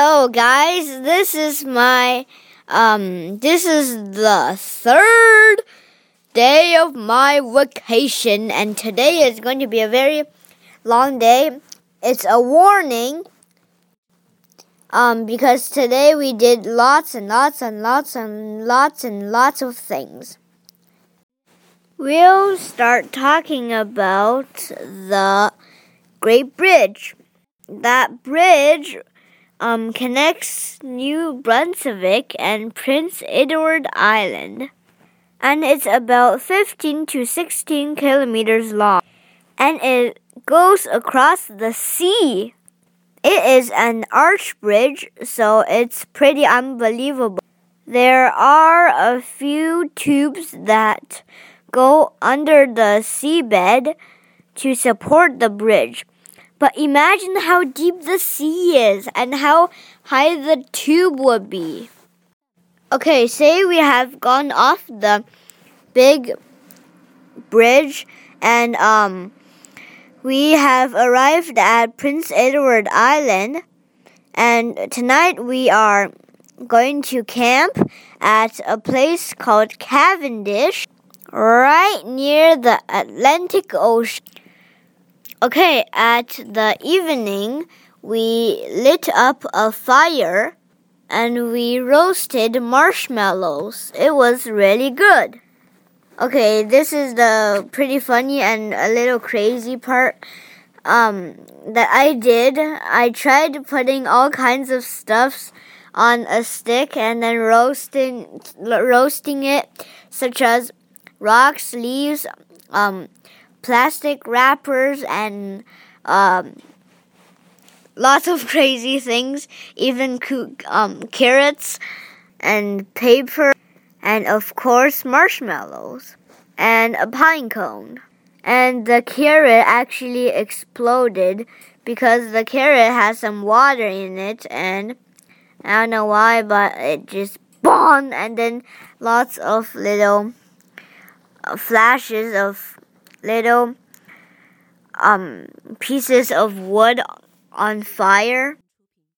Hello, guys. This is my um. This is the third day of my vacation, and today is going to be a very long day. It's a warning. Um, because today we did lots and lots and lots and lots and lots of things. We'll start talking about the Great Bridge. That bridge um, connects New Brunswick and Prince Edward Island. And it's about 15 to 16 kilometers long. And it goes across the sea. It is an arch bridge, so it's pretty unbelievable. There are a few tubes that go under the seabed to support the bridge. But imagine how deep the sea is and how high the tube would be. Okay, say we have gone off the big bridge and um we have arrived at Prince Edward Island and tonight we are going to camp at a place called Cavendish right near the Atlantic Ocean. Okay, at the evening, we lit up a fire and we roasted marshmallows. It was really good. Okay, this is the pretty funny and a little crazy part um, that I did. I tried putting all kinds of stuffs on a stick and then roasting roasting it, such as rocks, leaves, um, plastic wrappers and um, lots of crazy things, even um, carrots and paper, and of course, marshmallows and a pine cone. And the carrot actually exploded because the carrot has some water in it, and I don't know why, but it just bombed, and then lots of little uh, flashes of little um, pieces of wood on fire.